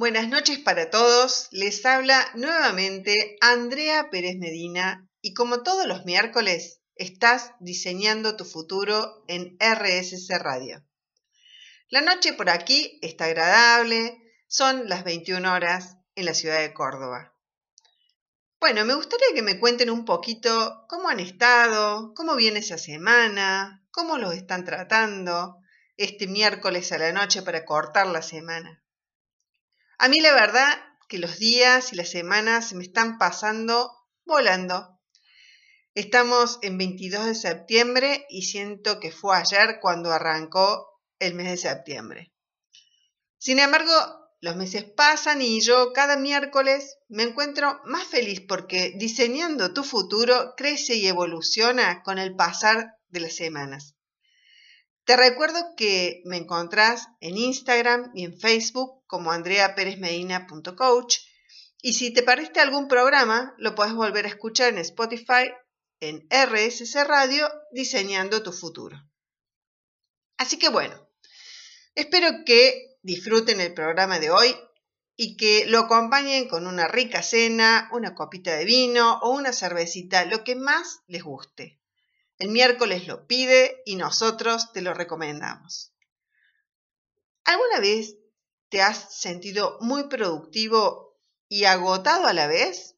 Buenas noches para todos. Les habla nuevamente Andrea Pérez Medina y como todos los miércoles, estás diseñando tu futuro en RSC Radio. La noche por aquí está agradable, son las 21 horas en la ciudad de Córdoba. Bueno, me gustaría que me cuenten un poquito cómo han estado, cómo viene esa semana, cómo los están tratando este miércoles a la noche para cortar la semana. A mí la verdad que los días y las semanas se me están pasando volando. Estamos en 22 de septiembre y siento que fue ayer cuando arrancó el mes de septiembre. Sin embargo, los meses pasan y yo cada miércoles me encuentro más feliz porque diseñando tu futuro crece y evoluciona con el pasar de las semanas. Te recuerdo que me encontrás en Instagram y en Facebook como andreaperezmedina.coach y si te parece algún programa lo puedes volver a escuchar en Spotify en RSC Radio Diseñando tu futuro. Así que bueno, espero que disfruten el programa de hoy y que lo acompañen con una rica cena, una copita de vino o una cervecita, lo que más les guste. El miércoles lo pide y nosotros te lo recomendamos. ¿Alguna vez te has sentido muy productivo y agotado a la vez?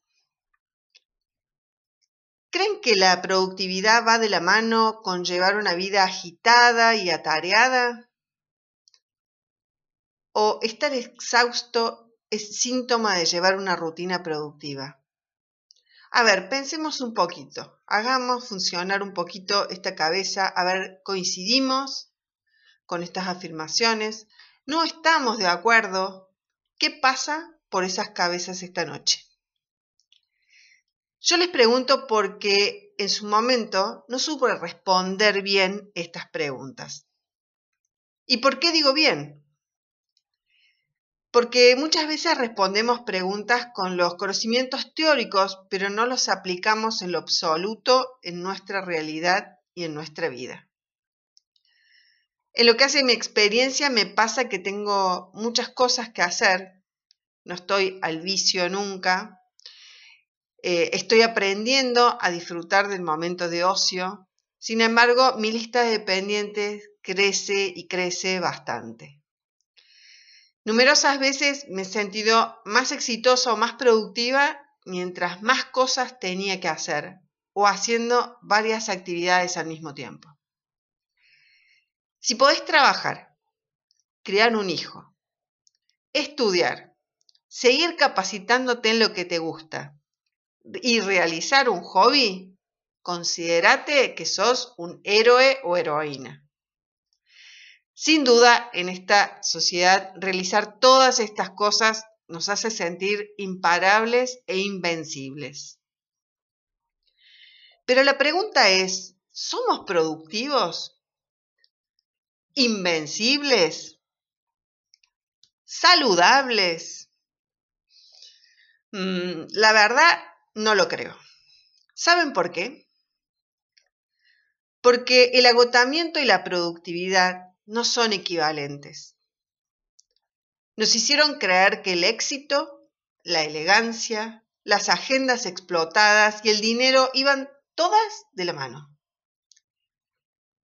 ¿Creen que la productividad va de la mano con llevar una vida agitada y atareada? o estar exhausto es síntoma de llevar una rutina productiva. A ver, pensemos un poquito, hagamos funcionar un poquito esta cabeza, a ver, coincidimos con estas afirmaciones, no estamos de acuerdo, ¿qué pasa por esas cabezas esta noche? Yo les pregunto porque en su momento no supe responder bien estas preguntas. ¿Y por qué digo bien? Porque muchas veces respondemos preguntas con los conocimientos teóricos, pero no los aplicamos en lo absoluto en nuestra realidad y en nuestra vida. En lo que hace mi experiencia me pasa que tengo muchas cosas que hacer, no estoy al vicio nunca, eh, estoy aprendiendo a disfrutar del momento de ocio, sin embargo mi lista de pendientes crece y crece bastante. Numerosas veces me he sentido más exitosa o más productiva mientras más cosas tenía que hacer o haciendo varias actividades al mismo tiempo. Si podés trabajar, criar un hijo, estudiar, seguir capacitándote en lo que te gusta y realizar un hobby, considérate que sos un héroe o heroína. Sin duda, en esta sociedad, realizar todas estas cosas nos hace sentir imparables e invencibles. Pero la pregunta es, ¿somos productivos? ¿Invencibles? ¿Saludables? Mm, la verdad, no lo creo. ¿Saben por qué? Porque el agotamiento y la productividad no son equivalentes. Nos hicieron creer que el éxito, la elegancia, las agendas explotadas y el dinero iban todas de la mano.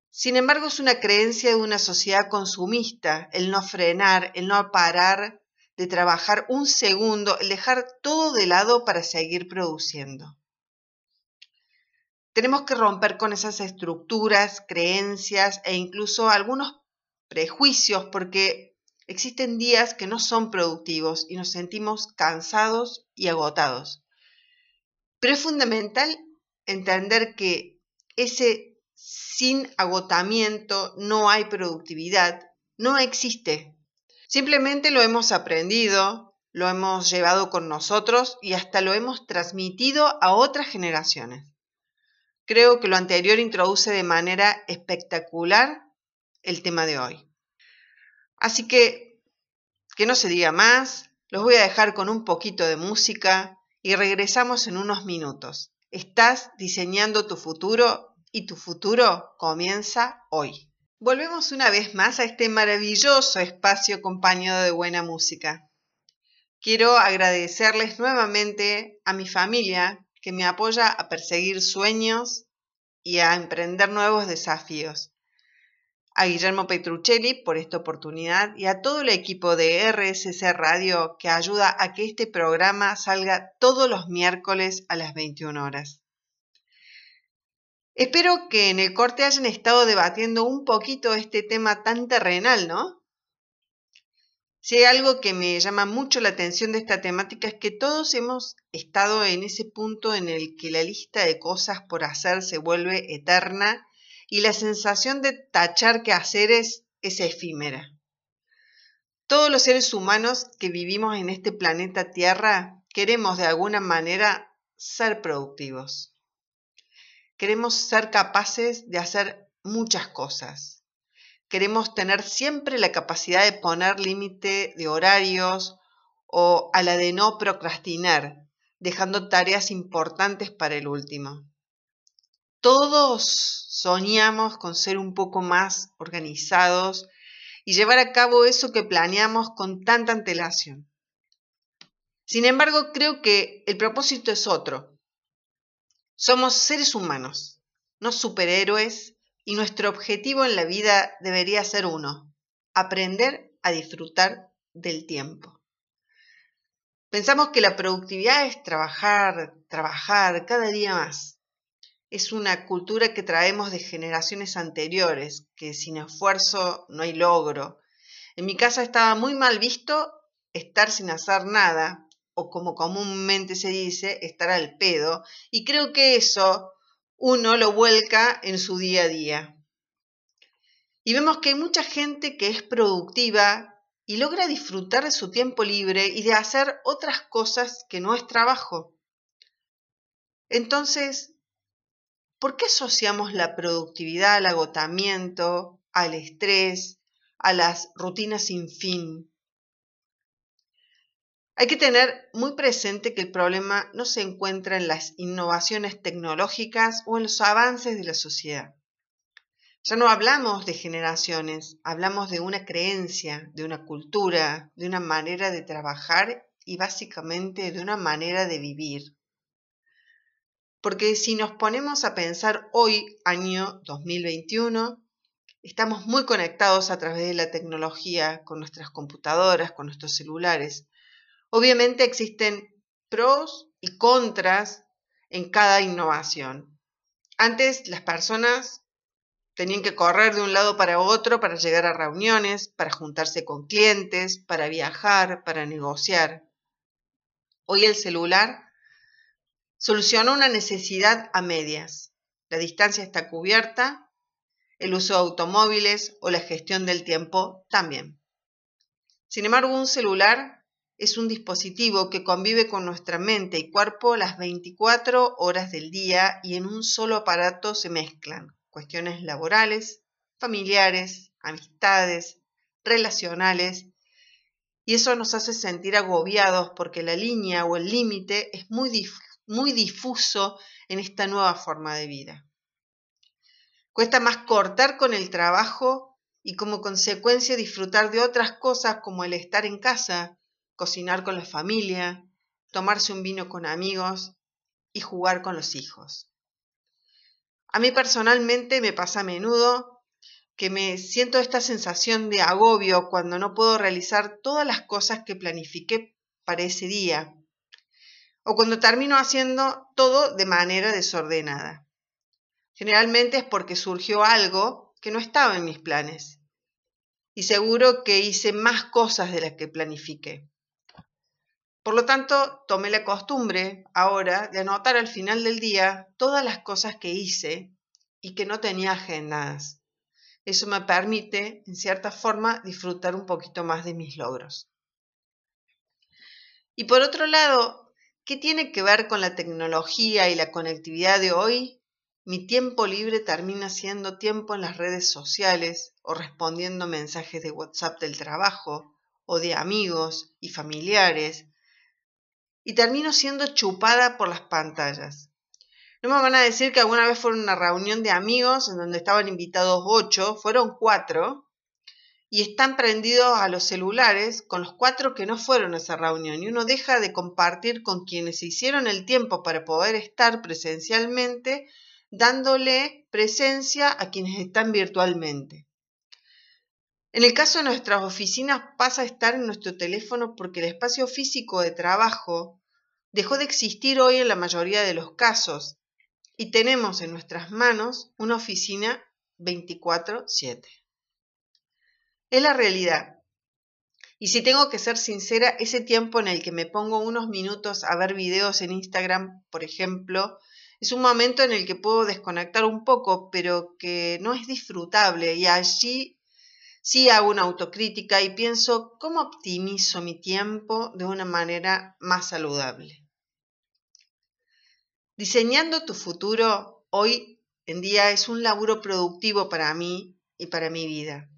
Sin embargo, es una creencia de una sociedad consumista el no frenar, el no parar de trabajar un segundo, el dejar todo de lado para seguir produciendo. Tenemos que romper con esas estructuras, creencias e incluso algunos prejuicios porque existen días que no son productivos y nos sentimos cansados y agotados. Pero es fundamental entender que ese sin agotamiento no hay productividad, no existe. Simplemente lo hemos aprendido, lo hemos llevado con nosotros y hasta lo hemos transmitido a otras generaciones. Creo que lo anterior introduce de manera espectacular el tema de hoy. Así que, que no se diga más, los voy a dejar con un poquito de música y regresamos en unos minutos. Estás diseñando tu futuro y tu futuro comienza hoy. Volvemos una vez más a este maravilloso espacio acompañado de buena música. quiero agradecerles nuevamente a mi familia que me apoya a perseguir sueños y a emprender nuevos desafíos. A Guillermo Petruccelli por esta oportunidad y a todo el equipo de RSC Radio que ayuda a que este programa salga todos los miércoles a las 21 horas. Espero que en el corte hayan estado debatiendo un poquito este tema tan terrenal, ¿no? Si hay algo que me llama mucho la atención de esta temática es que todos hemos estado en ese punto en el que la lista de cosas por hacer se vuelve eterna y la sensación de tachar que hacer es, es efímera. Todos los seres humanos que vivimos en este planeta Tierra queremos de alguna manera ser productivos. Queremos ser capaces de hacer muchas cosas queremos tener siempre la capacidad de poner límite de horarios o a la de no procrastinar, dejando tareas importantes para el último. Todos soñamos con ser un poco más organizados y llevar a cabo eso que planeamos con tanta antelación. Sin embargo, creo que el propósito es otro. Somos seres humanos, no superhéroes y nuestro objetivo en la vida debería ser uno, aprender a disfrutar del tiempo. Pensamos que la productividad es trabajar, trabajar cada día más. Es una cultura que traemos de generaciones anteriores, que sin esfuerzo no hay logro. En mi casa estaba muy mal visto estar sin hacer nada, o como comúnmente se dice, estar al pedo, y creo que eso uno lo vuelca en su día a día. Y vemos que hay mucha gente que es productiva y logra disfrutar de su tiempo libre y de hacer otras cosas que no es trabajo. Entonces, ¿por qué asociamos la productividad al agotamiento, al estrés, a las rutinas sin fin? Hay que tener muy presente que el problema no se encuentra en las innovaciones tecnológicas o en los avances de la sociedad. Ya no hablamos de generaciones, hablamos de una creencia, de una cultura, de una manera de trabajar y básicamente de una manera de vivir. Porque si nos ponemos a pensar hoy, año 2021, estamos muy conectados a través de la tecnología, con nuestras computadoras, con nuestros celulares. Obviamente existen pros y contras en cada innovación. Antes las personas tenían que correr de un lado para otro para llegar a reuniones, para juntarse con clientes, para viajar, para negociar. Hoy el celular soluciona una necesidad a medias. La distancia está cubierta, el uso de automóviles o la gestión del tiempo también. Sin embargo, un celular es un dispositivo que convive con nuestra mente y cuerpo las 24 horas del día y en un solo aparato se mezclan cuestiones laborales, familiares, amistades, relacionales, y eso nos hace sentir agobiados porque la línea o el límite es muy, muy difuso en esta nueva forma de vida. Cuesta más cortar con el trabajo y como consecuencia disfrutar de otras cosas como el estar en casa, cocinar con la familia, tomarse un vino con amigos y jugar con los hijos. A mí personalmente me pasa a menudo que me siento esta sensación de agobio cuando no puedo realizar todas las cosas que planifiqué para ese día o cuando termino haciendo todo de manera desordenada. Generalmente es porque surgió algo que no estaba en mis planes y seguro que hice más cosas de las que planifiqué. Por lo tanto, tomé la costumbre ahora de anotar al final del día todas las cosas que hice y que no tenía agendadas. Eso me permite, en cierta forma, disfrutar un poquito más de mis logros. Y por otro lado, ¿qué tiene que ver con la tecnología y la conectividad de hoy? Mi tiempo libre termina siendo tiempo en las redes sociales o respondiendo mensajes de WhatsApp del trabajo o de amigos y familiares y termino siendo chupada por las pantallas. No me van a decir que alguna vez fueron una reunión de amigos en donde estaban invitados ocho, fueron cuatro, y están prendidos a los celulares con los cuatro que no fueron a esa reunión y uno deja de compartir con quienes se hicieron el tiempo para poder estar presencialmente, dándole presencia a quienes están virtualmente. En el caso de nuestras oficinas pasa a estar en nuestro teléfono porque el espacio físico de trabajo dejó de existir hoy en la mayoría de los casos y tenemos en nuestras manos una oficina 24/7. Es la realidad. Y si tengo que ser sincera, ese tiempo en el que me pongo unos minutos a ver videos en Instagram, por ejemplo, es un momento en el que puedo desconectar un poco, pero que no es disfrutable y allí sí hago una autocrítica y pienso cómo optimizo mi tiempo de una manera más saludable. Diseñando tu futuro hoy en día es un laburo productivo para mí y para mi vida.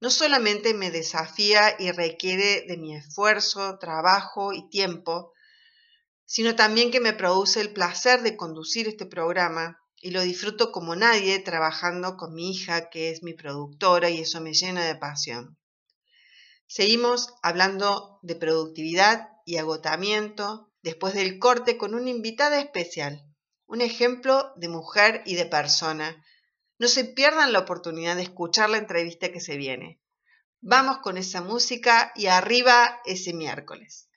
No solamente me desafía y requiere de mi esfuerzo, trabajo y tiempo, sino también que me produce el placer de conducir este programa y lo disfruto como nadie trabajando con mi hija, que es mi productora, y eso me llena de pasión. Seguimos hablando de productividad y agotamiento después del corte con una invitada especial, un ejemplo de mujer y de persona. No se pierdan la oportunidad de escuchar la entrevista que se viene. Vamos con esa música y arriba ese miércoles.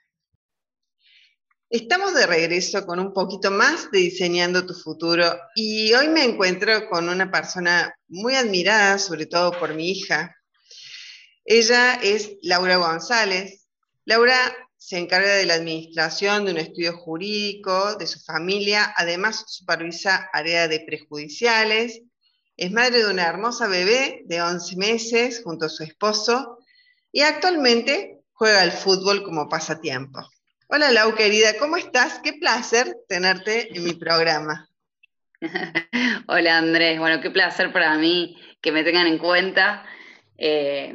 Estamos de regreso con un poquito más de Diseñando tu futuro y hoy me encuentro con una persona muy admirada, sobre todo por mi hija. Ella es Laura González. Laura se encarga de la administración de un estudio jurídico de su familia, además supervisa área de prejudiciales, es madre de una hermosa bebé de 11 meses junto a su esposo y actualmente juega al fútbol como pasatiempo. Hola Lau, querida, ¿cómo estás? Qué placer tenerte en mi programa. Hola Andrés, bueno, qué placer para mí que me tengan en cuenta eh,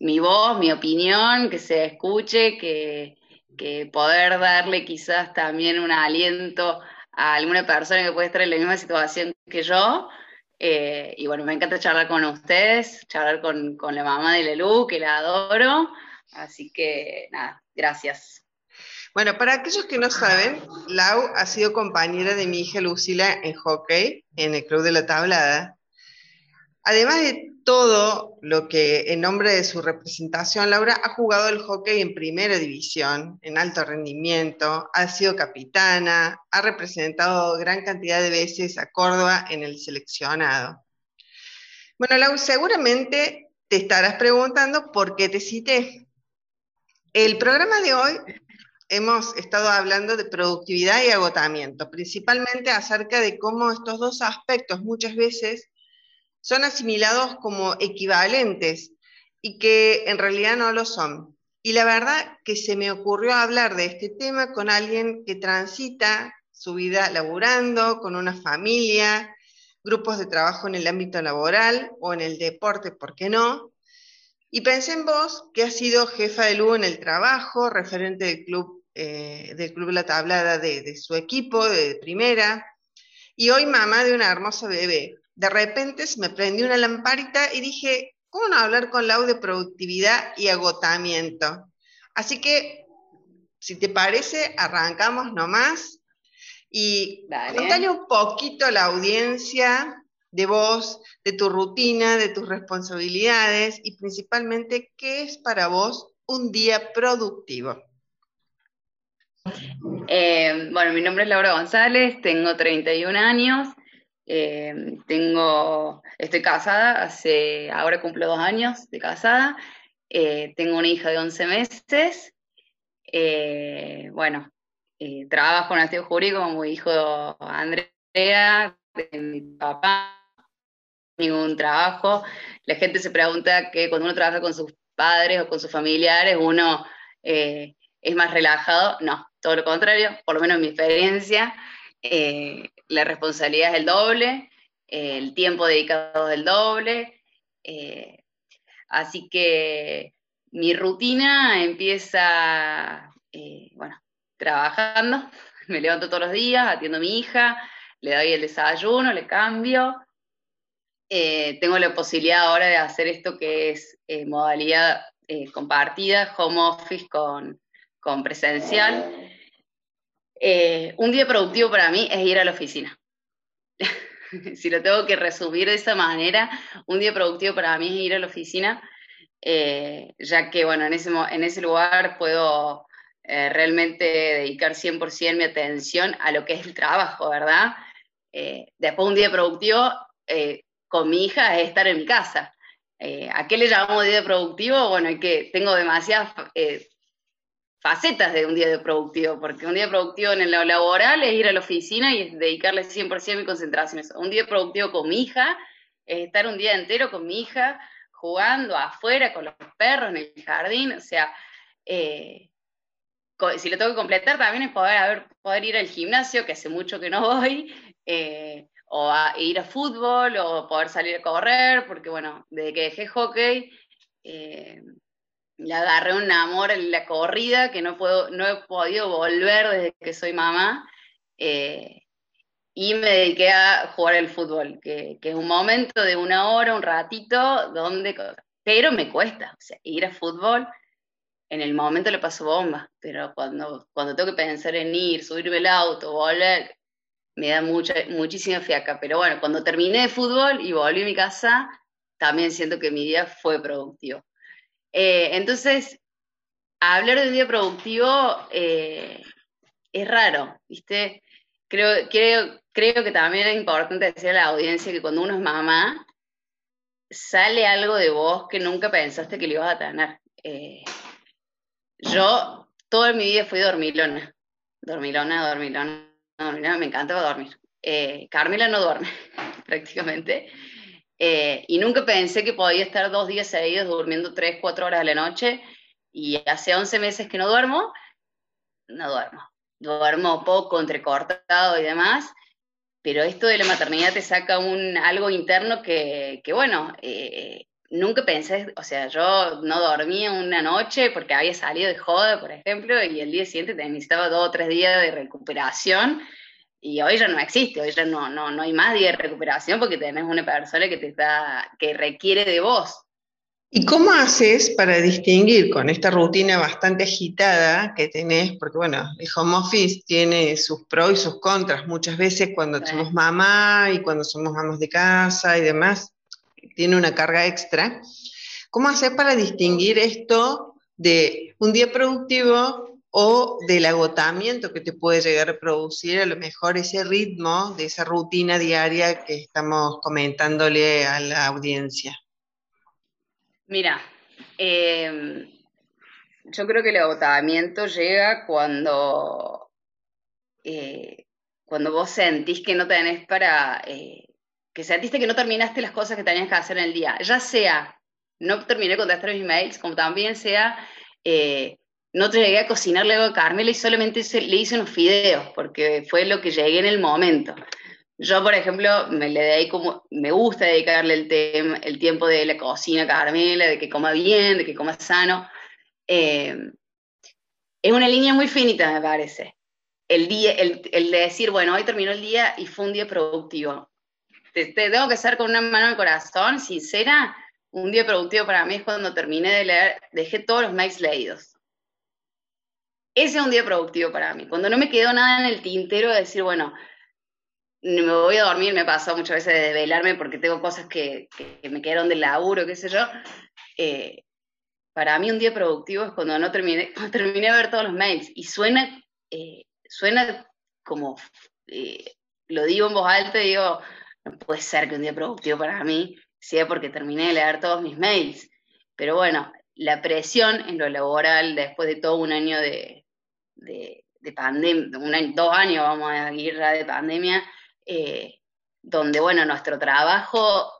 mi voz, mi opinión, que se escuche, que, poder darle quizás también un aliento a alguna persona que puede estar en la misma situación que yo. Eh, y bueno, me encanta charlar con ustedes, charlar con, con la mamá de Lelu, que la adoro. Así que nada, gracias. Bueno, para aquellos que no saben, Lau ha sido compañera de mi hija Lucila en hockey en el Club de la Tablada. Además de todo lo que en nombre de su representación, Laura ha jugado el hockey en primera división, en alto rendimiento, ha sido capitana, ha representado gran cantidad de veces a Córdoba en el seleccionado. Bueno, Lau, seguramente te estarás preguntando por qué te cité. El programa de hoy hemos estado hablando de productividad y agotamiento, principalmente acerca de cómo estos dos aspectos muchas veces son asimilados como equivalentes y que en realidad no lo son. Y la verdad que se me ocurrió hablar de este tema con alguien que transita su vida laburando, con una familia, grupos de trabajo en el ámbito laboral o en el deporte, ¿por qué no? Y pensé en vos, que has sido jefa de Lugo en el trabajo, referente del club, eh, del club La Tablada de, su equipo, de primera, y hoy mamá de una hermosa bebé. De repente se me prendió una lamparita y dije, ¿cómo no hablar con Lau de productividad y agotamiento? Así que, si te parece, arrancamos nomás y contale un poquito a la audiencia de vos, de tu rutina, de tus responsabilidades y principalmente qué es para vos un día productivo. Eh, bueno, mi nombre es Laura González, tengo 31 años, eh, tengo, estoy casada, hace, ahora cumplo dos años de casada, eh, tengo una hija de 11 meses, bueno, trabajo en estudio jurídico como hijo de Andrea, de mi papá, ningún trabajo. La gente se pregunta que cuando uno trabaja con sus padres o con sus familiares, uno eh, es más relajado. No, todo lo contrario, por lo menos en mi experiencia, eh, la responsabilidad es el doble, el tiempo dedicado es el doble. Eh, así que mi rutina empieza, bueno, trabajando, me levanto todos los días, atiendo a mi hija, le doy el desayuno, le cambio, eh, tengo la posibilidad ahora de hacer esto que es eh, modalidad eh, compartida, home office con, con presencial. Un día productivo para mí es ir a la oficina. si lo tengo que resumir de esa manera, un día productivo para mí es ir a la oficina, ya que, bueno, en ese, en ese lugar puedo realmente dedicar 100% mi atención a lo que es el trabajo, ¿verdad? después un día productivo, con mi hija es estar en mi casa. Eh, ¿A qué le llamamos día productivo? Bueno, es que tengo demasiadas eh, facetas de un día de productivo, porque un día productivo en lo laboral es ir a la oficina y dedicarle 100% mi concentración. Un día productivo con mi hija es estar un día entero con mi hija jugando afuera con los perros en el jardín, o sea, eh, si lo tengo que completar también es poder, poder ir al gimnasio, que hace mucho que no voy, o a ir a fútbol, o poder salir a correr, porque bueno, desde que dejé hockey, eh, le agarré un amor en la corrida que no, puedo, no he podido volver desde que soy mamá, eh, y me dediqué a jugar al fútbol, que, que, es un momento de una hora, un ratito, donde, pero me cuesta, o sea, ir a fútbol, en el momento le paso bomba, pero cuando, cuando tengo que pensar en ir, subirme el auto, volver, me da mucha, muchísima fiaca. Pero bueno, cuando terminé de fútbol y volví a mi casa, también siento que mi día fue productivo. Eh, entonces, hablar de un día productivo eh, es raro, ¿viste? Creo, que también es importante decir a la audiencia que cuando uno es mamá, sale algo de vos que nunca pensaste que le ibas a tener. Eh, yo toda mi vida fui dormilona, dormilona, dormilona, no, me encanta dormir. Carmela no duerme prácticamente. Eh, y nunca pensé que podía estar dos días seguidos durmiendo tres, cuatro horas a la noche. Y hace 11 meses que no duermo, no duermo. Duermo poco, entrecortado y demás. Pero esto de la maternidad te saca un, algo interno que, que bueno, eh, nunca pensé, o sea, yo no dormía una noche porque había salido de joda, por ejemplo, y el día siguiente necesitaba dos o tres días de recuperación, y hoy ya no existe, hoy ya no, no, no hay más días de recuperación porque tenés una persona que te está, que requiere de vos. ¿Y cómo haces para distinguir con esta rutina bastante agitada que tenés? Porque bueno, el home office tiene sus pros y sus contras. Muchas veces cuando somos mamá y cuando somos mamás de casa y demás, tiene una carga extra. ¿Cómo hacer para distinguir esto de un día productivo o del agotamiento que te puede llegar a producir a lo mejor ese ritmo de esa rutina diaria que estamos comentándole a la audiencia? Mira, em, yo creo que el agotamiento llega cuando, eh, cuando vos sentís que no tenés para eh, que sentiste que no terminaste las cosas que tenías que hacer en el día, ya sea no terminé de contestar mis mails, como también sea eh, no llegué a cocinar luego a Carmela y solamente le hice unos fideos, porque fue lo que llegué en el momento. Yo, por ejemplo, me, le me gusta dedicarle el, el tiempo de la cocina a Carmela, de que coma bien, de que coma sano. Eh, es una línea muy finita, me parece. El, día, el, de decir, bueno, hoy terminó el día y fue un día productivo te, tengo que ser con una mano el corazón, sincera, un día productivo para mí es cuando terminé de leer, dejé todos los mails leídos. Ese es un día productivo para mí. Cuando no me quedó nada en el tintero de decir, bueno, me voy a dormir, me pasado muchas veces de velarme porque tengo cosas que, me quedaron del laburo, qué sé yo. Eh, para mí un día productivo es cuando no terminé, terminé de ver todos los mails. Y suena, eh, suena como, eh, lo digo en voz alta digo, no puede ser que un día productivo para mí sea porque terminé de leer todos mis mails. Pero bueno, la presión en lo laboral después de todo un año de, de, pandemia, dos años vamos a ir de pandemia, eh, donde bueno, nuestro trabajo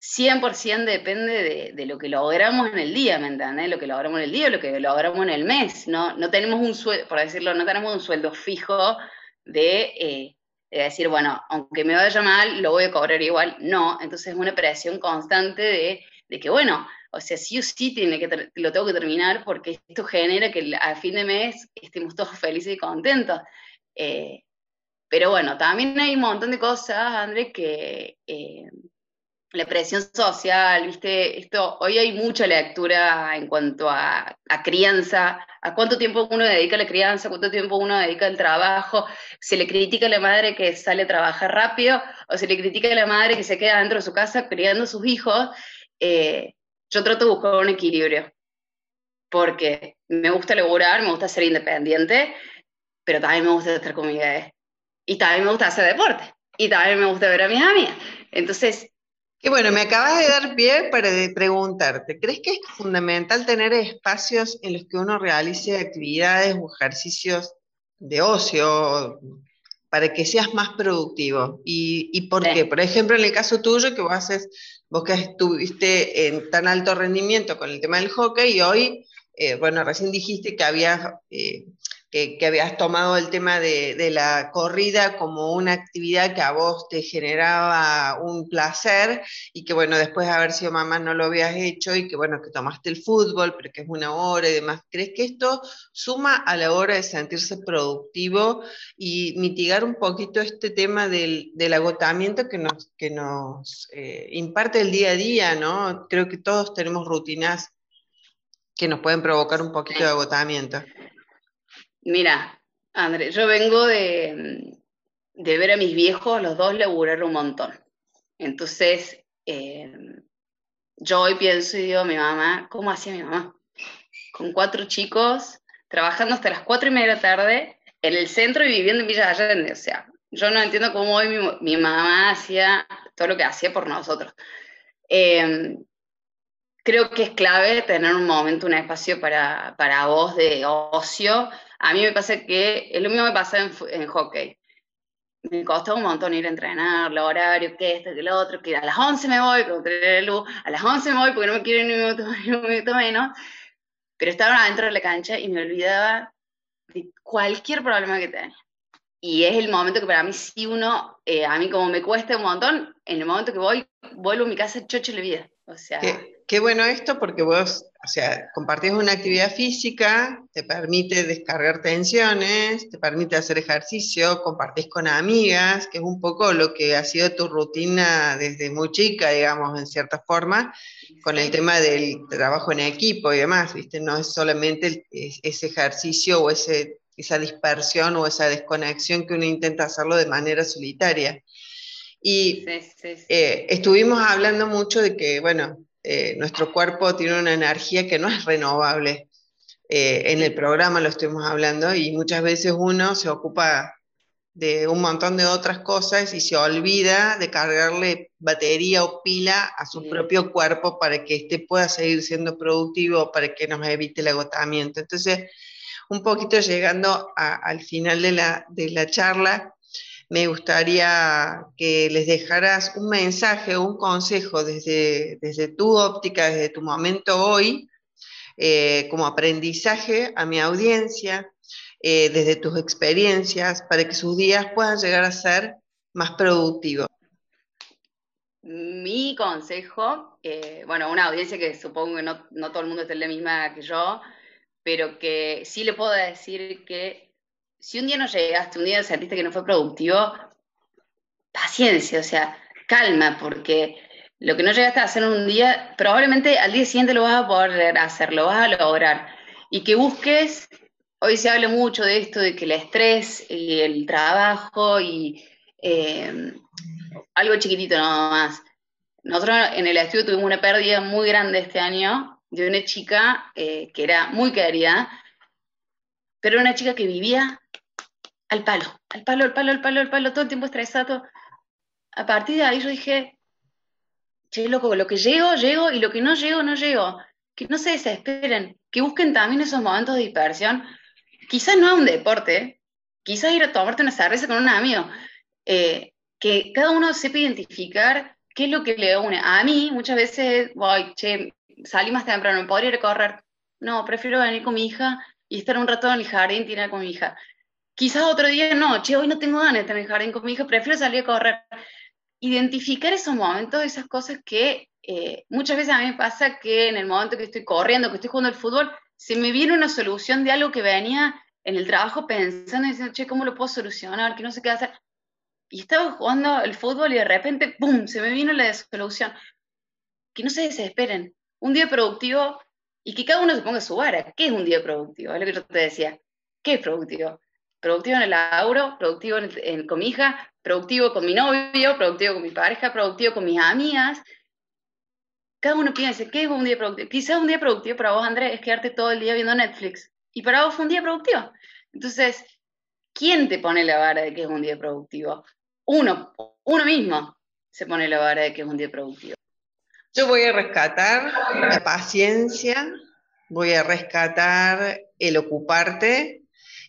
100% depende de, lo que logramos en el día, ¿me entiendes? Lo que logramos en el día, lo que logramos en el mes, ¿no? No tenemos un sueldo, por decirlo, no tenemos un sueldo fijo de eh, de decir, bueno, aunque me vaya mal, lo voy a cobrar igual. No, entonces es una presión constante de, de que, bueno, o sea, sí o sí tiene que lo tengo que terminar porque esto genera que a fin de mes estemos todos felices y contentos. Eh, pero bueno, también hay un montón de cosas, Andrés, que, eh, la presión social, ¿viste? Esto, hoy hay mucha lectura en cuanto a, crianza, a cuánto tiempo uno dedica a la crianza, cuánto tiempo uno dedica al trabajo, se le critica a la madre que sale a trabajar rápido o se le critica a la madre que se queda dentro de su casa criando a sus hijos. Eh, yo trato de buscar un equilibrio, porque me gusta laburar, me gusta ser independiente, pero también me gusta estar con mi bebé. Y también me gusta hacer deporte. Y también me gusta ver a mis amigas. Entonces, Qué bueno, me acabas de dar pie para preguntarte, ¿crees que es fundamental tener espacios en los que uno realice actividades o ejercicios de ocio para que seas más productivo? ¿Y, por qué? Por ejemplo, en el caso tuyo, que vos haces, vos que estuviste en tan alto rendimiento con el tema del hockey y hoy, eh, bueno, recién dijiste que habías eh, que, habías tomado el tema de, la corrida como una actividad que a vos te generaba un placer y que bueno, después de haber sido mamá no lo habías hecho y que bueno, que tomaste el fútbol, pero que es una hora y demás. ¿Crees que esto suma a la hora de sentirse productivo y mitigar un poquito este tema del, agotamiento que nos, que nos eh, imparte el día a día, ¿no? Creo que todos tenemos rutinas que nos pueden provocar un poquito de agotamiento. Mira, André, yo vengo de, ver a mis viejos, los dos, laburar un montón. Entonces, eh, yo hoy pienso y digo, mi mamá, ¿cómo hacía mi mamá? Con cuatro chicos, trabajando hasta las cuatro y media de la tarde, en el centro y viviendo en Villa Allende. O sea, yo no entiendo cómo hoy mi, mamá hacía todo lo que hacía por nosotros. Eh, creo que es clave tener un momento, un espacio para, para vos de ocio, a mí me pasa que lo mismo me pasa en, hockey. Me costó un montón ir a entrenar, el horario, que esto, que lo otro, que a las 11 me voy, porque luz, a las 11 me voy porque no me quiero ni un minuto, ni un minuto menos. Pero estaba adentro de la cancha y me olvidaba de cualquier problema que tenía. Y es el momento que para mí, si uno, eh, a mí como me cuesta un montón, en el momento que voy, vuelvo a mi casa chocho la vida. O sea. Qué, bueno esto porque vos, o sea, compartís una actividad física, te permite descargar tensiones, te permite hacer ejercicio, compartís con amigas, que es un poco lo que ha sido tu rutina desde muy chica, digamos, en cierta forma, con el tema del trabajo en equipo y demás, ¿viste? No es solamente ese ejercicio o ese, esa dispersión o esa desconexión que uno intenta hacerlo de manera solitaria. Y eh, estuvimos hablando mucho de que, bueno, eh, nuestro cuerpo tiene una energía que no es renovable. Eh, en el programa lo estuvimos hablando y muchas veces uno se ocupa de un montón de otras cosas y se olvida de cargarle batería o pila a su propio cuerpo para que éste pueda seguir siendo productivo, para que nos evite el agotamiento. Entonces, un poquito llegando al final de la, de la charla, me gustaría que les dejaras un mensaje, un consejo desde, desde tu óptica, desde tu momento hoy, eh, como aprendizaje a mi audiencia, eh, desde tus experiencias, para que sus días puedan llegar a ser más productivos. Mi consejo, eh, bueno, una audiencia que supongo que no, no todo el mundo está en la misma que yo, pero que sí le puedo decir que si un día no llegaste, un día sentiste que no fue productivo, paciencia, o sea, calma, porque lo que no llegaste a hacer un día, probablemente al día siguiente lo vas a poder hacer, lo vas a lograr. Y que busques, hoy se habla mucho de esto, de que el estrés y el trabajo y eh, algo chiquitito nada más. Nosotros en el estudio tuvimos una pérdida muy grande este año de una chica eh, que era muy querida, pero era una chica que vivía al palo, al palo, al palo, al palo, al palo, todo el tiempo estresado. A partir de ahí yo dije, che, loco, lo que llego, llego, y lo que no llego, no llego. Que no se desesperen, que busquen también esos momentos de dispersión. Quizás no es un deporte, quizás ir a tomarte una cerveza con un amigo. Eh, que cada uno sepa identificar qué es lo que le une. A mí muchas veces, voy, che, salí más temprano, podría ir a correr. No, prefiero venir con mi hija y estar un rato en el jardín, tirar con mi hija. Quizás otro día no, che, hoy no tengo ganas de estar en el jardín con mi hija, prefiero salir a correr. Identificar esos momentos, esas cosas que eh, muchas veces a mí me pasa que en el momento que estoy corriendo, que estoy jugando al fútbol, se me viene una solución de algo que venía en el trabajo pensando y diciendo, che, ¿cómo lo puedo solucionar? Que no sé qué hacer. Y estaba jugando el fútbol y de repente, ¡pum!, se me vino la solución. Que no se desesperen. Un día productivo y que cada uno se ponga su vara. ¿Qué es un día productivo? Es lo que yo te decía. ¿Qué es productivo? Productivo en el laburo, productivo con mi hija, productivo con mi novio, productivo con mi pareja, productivo con mis amigas. Cada uno piensa, ¿qué es un día productivo? Quizás un día productivo para vos, Andrés, es quedarte todo el día viendo Netflix. Y para vos fue un día productivo. Entonces, ¿quién te pone la vara de que es un día productivo? Uno, uno mismo se pone la vara de que es un día productivo. Yo voy a rescatar la paciencia, voy a rescatar el ocuparte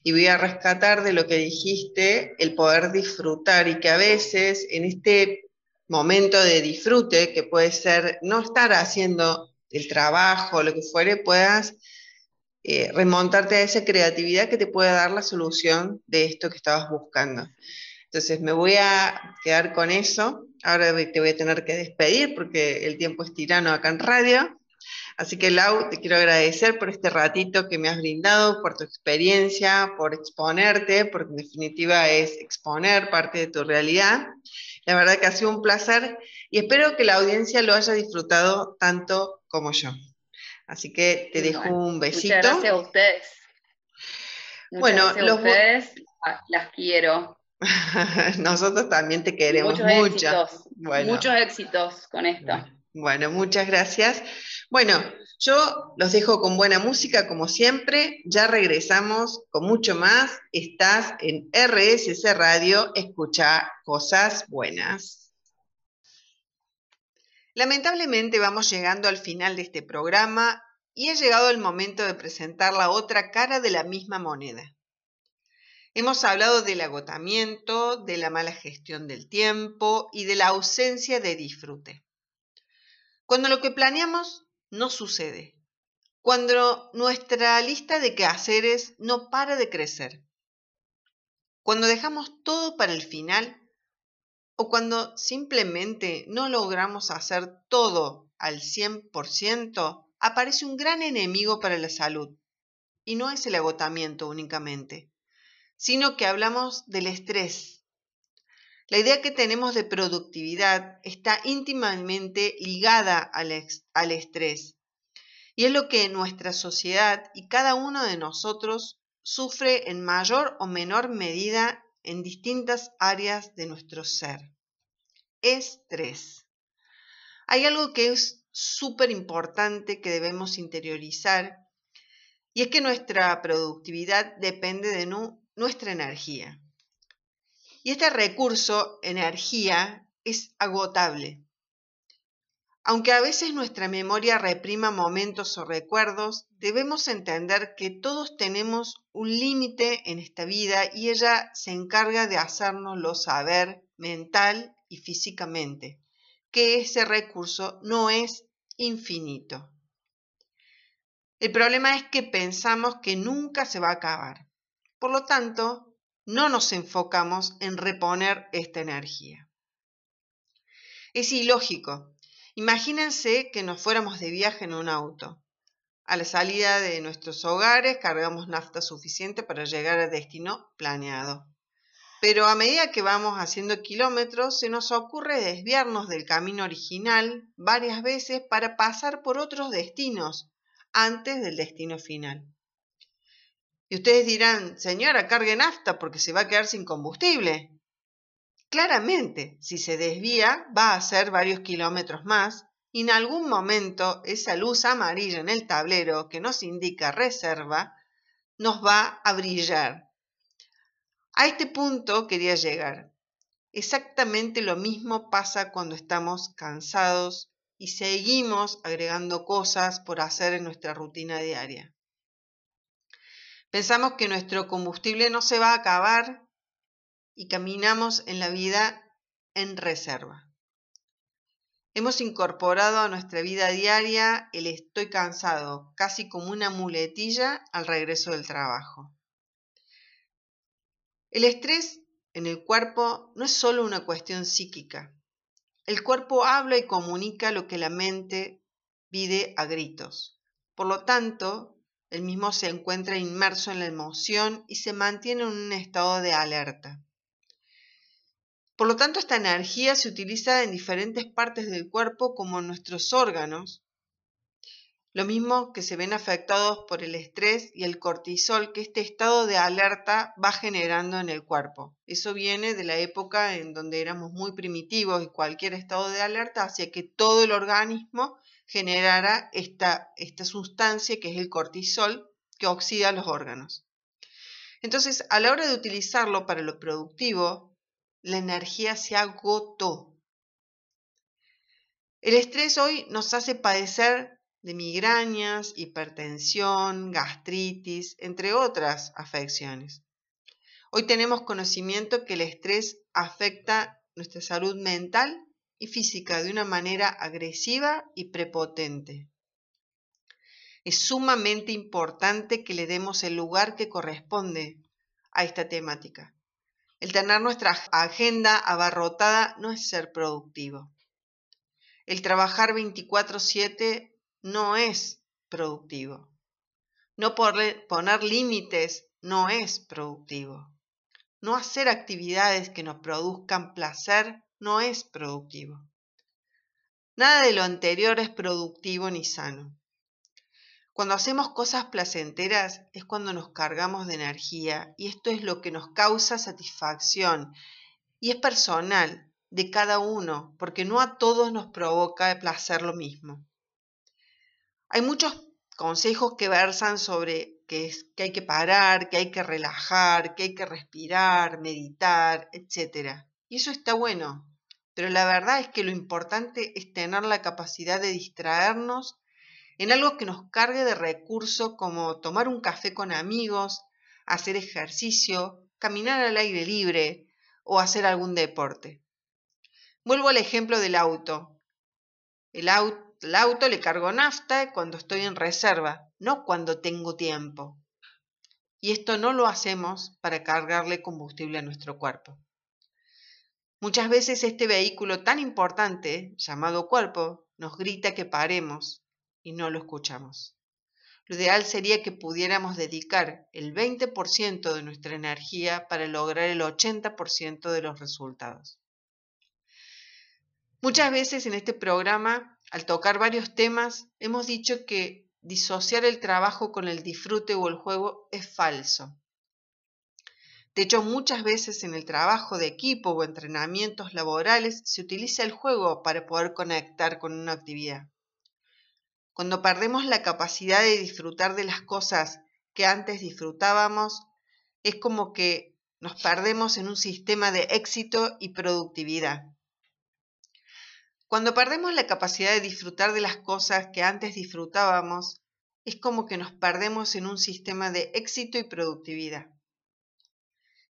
y voy a rescatar de lo que dijiste el poder disfrutar y que a veces en este momento de disfrute, que puede ser no estar haciendo el trabajo, lo que fuere, puedas eh, remontarte a esa creatividad que te puede dar la solución de esto que estabas buscando. Entonces me voy a quedar con eso. Ahora te voy a tener que despedir porque el tiempo es tirano acá en radio. Así que Lau, te quiero agradecer por este ratito que me has brindado, por tu experiencia, por exponerte, porque en definitiva es exponer parte de tu realidad. La verdad que ha sido un placer y espero que la audiencia lo haya disfrutado tanto como yo. Así que te dejo un besito. Muchas gracias a ustedes. bueno, a ustedes, ah, las quiero. Nosotros también te queremos muchos mucho. muchos éxitos con esto. Bueno, muchas gracias. Bueno, yo los dejo con buena música como siempre. Ya regresamos con mucho más. Estás en RSC Radio, escucha cosas buenas. Lamentablemente vamos llegando al final de este programa y ha llegado el momento de presentar la otra cara de la misma moneda. Hemos hablado del agotamiento, de la mala gestión del tiempo y de la ausencia de disfrute. Cuando lo que planeamos no sucede. Cuando nuestra lista de quehaceres no para de crecer. Cuando dejamos todo para el final o cuando simplemente no logramos hacer todo al 100%, aparece un gran enemigo para la salud. Y no es el agotamiento únicamente, sino que hablamos del estrés. La idea que tenemos de productividad está íntimamente ligada al, al estrés. Y es lo que nuestra sociedad y cada uno de nosotros sufre en mayor o menor medida en distintas áreas de nuestro ser. Estrés. Hay algo que es súper importante que debemos interiorizar y es que nuestra productividad depende de nuestra energía. Y este recurso, energía, es agotable. Aunque a veces nuestra memoria reprima momentos o recuerdos, debemos entender que todos tenemos un límite en esta vida y ella se encarga de hacérnoslo saber mental y físicamente, que ese recurso no es infinito. El problema es que pensamos que nunca se va a acabar. Por lo tanto, no nos enfocamos en reponer esta energía. Es ilógico. Imagínense que nos fuéramos de viaje en un auto. A la salida de nuestros hogares cargamos nafta suficiente para llegar al destino planeado. Pero a medida que vamos haciendo kilómetros, se nos ocurre desviarnos del camino original varias veces para pasar por otros destinos antes del destino final. Y ustedes dirán, señora, cargue nafta porque se va a quedar sin combustible. Claramente, si se desvía, va a hacer varios kilómetros más y en algún momento esa luz amarilla en el tablero que nos indica reserva nos va a brillar. A este punto quería llegar. Exactamente lo mismo pasa cuando estamos cansados y seguimos agregando cosas por hacer en nuestra rutina diaria. Pensamos que nuestro combustible no se va a acabar y caminamos en la vida en reserva. Hemos incorporado a nuestra vida diaria el estoy cansado, casi como una muletilla al regreso del trabajo. El estrés en el cuerpo no es solo una cuestión psíquica, el cuerpo habla y comunica lo que la mente pide a gritos. Por lo tanto, el mismo se encuentra inmerso en la emoción y se mantiene en un estado de alerta. Por lo tanto, esta energía se utiliza en diferentes partes del cuerpo como en nuestros órganos. Lo mismo que se ven afectados por el estrés y el cortisol que este estado de alerta va generando en el cuerpo. Eso viene de la época en donde éramos muy primitivos y cualquier estado de alerta hacía que todo el organismo generara esta, esta sustancia que es el cortisol que oxida los órganos. Entonces, a la hora de utilizarlo para lo productivo, la energía se agotó. El estrés hoy nos hace padecer de migrañas, hipertensión, gastritis, entre otras afecciones. Hoy tenemos conocimiento que el estrés afecta nuestra salud mental y física de una manera agresiva y prepotente. Es sumamente importante que le demos el lugar que corresponde a esta temática. El tener nuestra agenda abarrotada no es ser productivo. El trabajar 24/7 no es productivo. No poner límites no es productivo. No hacer actividades que nos produzcan placer no es productivo. Nada de lo anterior es productivo ni sano. Cuando hacemos cosas placenteras es cuando nos cargamos de energía y esto es lo que nos causa satisfacción y es personal de cada uno porque no a todos nos provoca placer lo mismo. Hay muchos consejos que versan sobre que, que hay que parar, que hay que relajar, que hay que respirar, meditar, etc. Y eso está bueno, pero la verdad es que lo importante es tener la capacidad de distraernos en algo que nos cargue de recurso como tomar un café con amigos, hacer ejercicio, caminar al aire libre o hacer algún deporte. Vuelvo al ejemplo del auto. El, auto, le cargo nafta cuando estoy en reserva, no cuando tengo tiempo. Y esto no lo hacemos para cargarle combustible a nuestro cuerpo. Muchas veces este vehículo tan importante, llamado cuerpo, nos grita que paremos, y no lo escuchamos. Lo ideal sería que pudiéramos dedicar el 20% de nuestra energía para lograr el 80% de los resultados. Muchas veces en este programa, al tocar varios temas, hemos dicho que disociar el trabajo con el disfrute o el juego es falso. De hecho, muchas veces en el trabajo de equipo o entrenamientos laborales se utiliza el juego para poder conectar con una actividad. Cuando perdemos la capacidad de disfrutar de las cosas que antes disfrutábamos, es como que nos perdemos en un sistema de éxito y productividad. Cuando perdemos la capacidad de disfrutar de las cosas que antes disfrutábamos, es como que nos perdemos en un sistema de éxito y productividad.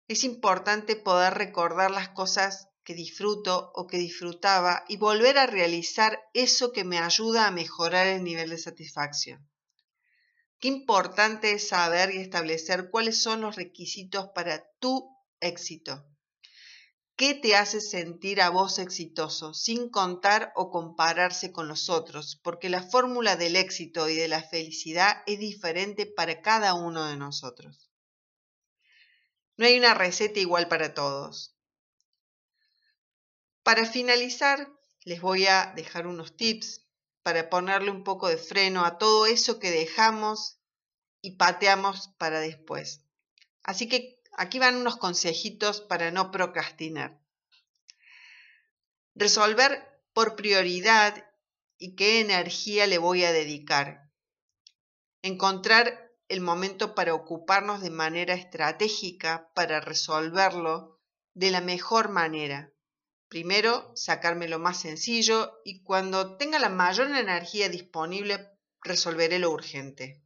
Es importante poder recordar las cosas que disfruto o que disfrutaba y volver a realizar eso que me ayuda a mejorar el nivel de satisfacción. Qué importante es saber y establecer cuáles son los requisitos para tu éxito. ¿Qué te hace sentir a vos exitoso sin contar o compararse con los otros? Porque la fórmula del éxito y de la felicidad es diferente para cada uno de nosotros. No hay una receta igual para todos. Para finalizar, les voy a dejar unos tips para ponerle un poco de freno a todo eso que dejamos y pateamos para después. Así que aquí van unos consejitos para no procrastinar. Resolver por prioridad y qué energía le voy a dedicar. Encontrar el momento para ocuparnos de manera estratégica para resolverlo de la mejor manera. Primero, sacarme lo más sencillo y cuando tenga la mayor energía disponible, resolveré lo urgente.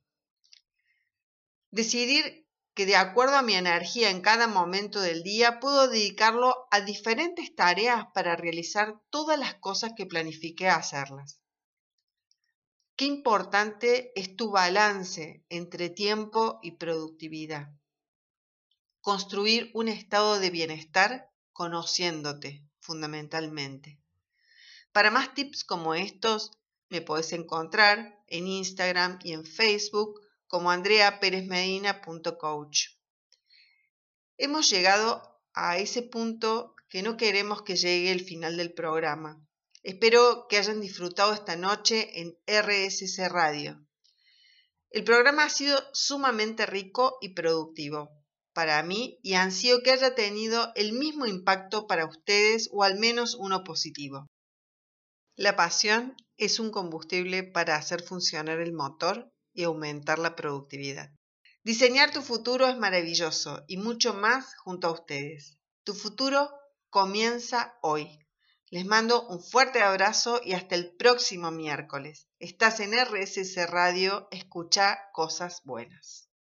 Decidir que de acuerdo a mi energía en cada momento del día puedo dedicarlo a diferentes tareas para realizar todas las cosas que planifiqué hacerlas. Qué importante es tu balance entre tiempo y productividad. Construir un estado de bienestar conociéndote fundamentalmente. Para más tips como estos, me puedes encontrar en Instagram y en Facebook como andreaperezmedina.coach. Hemos llegado a ese punto que no queremos que llegue el final del programa. Espero que hayan disfrutado esta noche en RSC Radio. El programa ha sido sumamente rico y productivo para mí y ansío que haya tenido el mismo impacto para ustedes o al menos uno positivo. La pasión es un combustible para hacer funcionar el motor y aumentar la productividad. Diseñar tu futuro es maravilloso y mucho más junto a ustedes. Tu futuro comienza hoy. Les mando un fuerte abrazo y hasta el próximo miércoles. Estás en RSC Radio, escucha cosas buenas.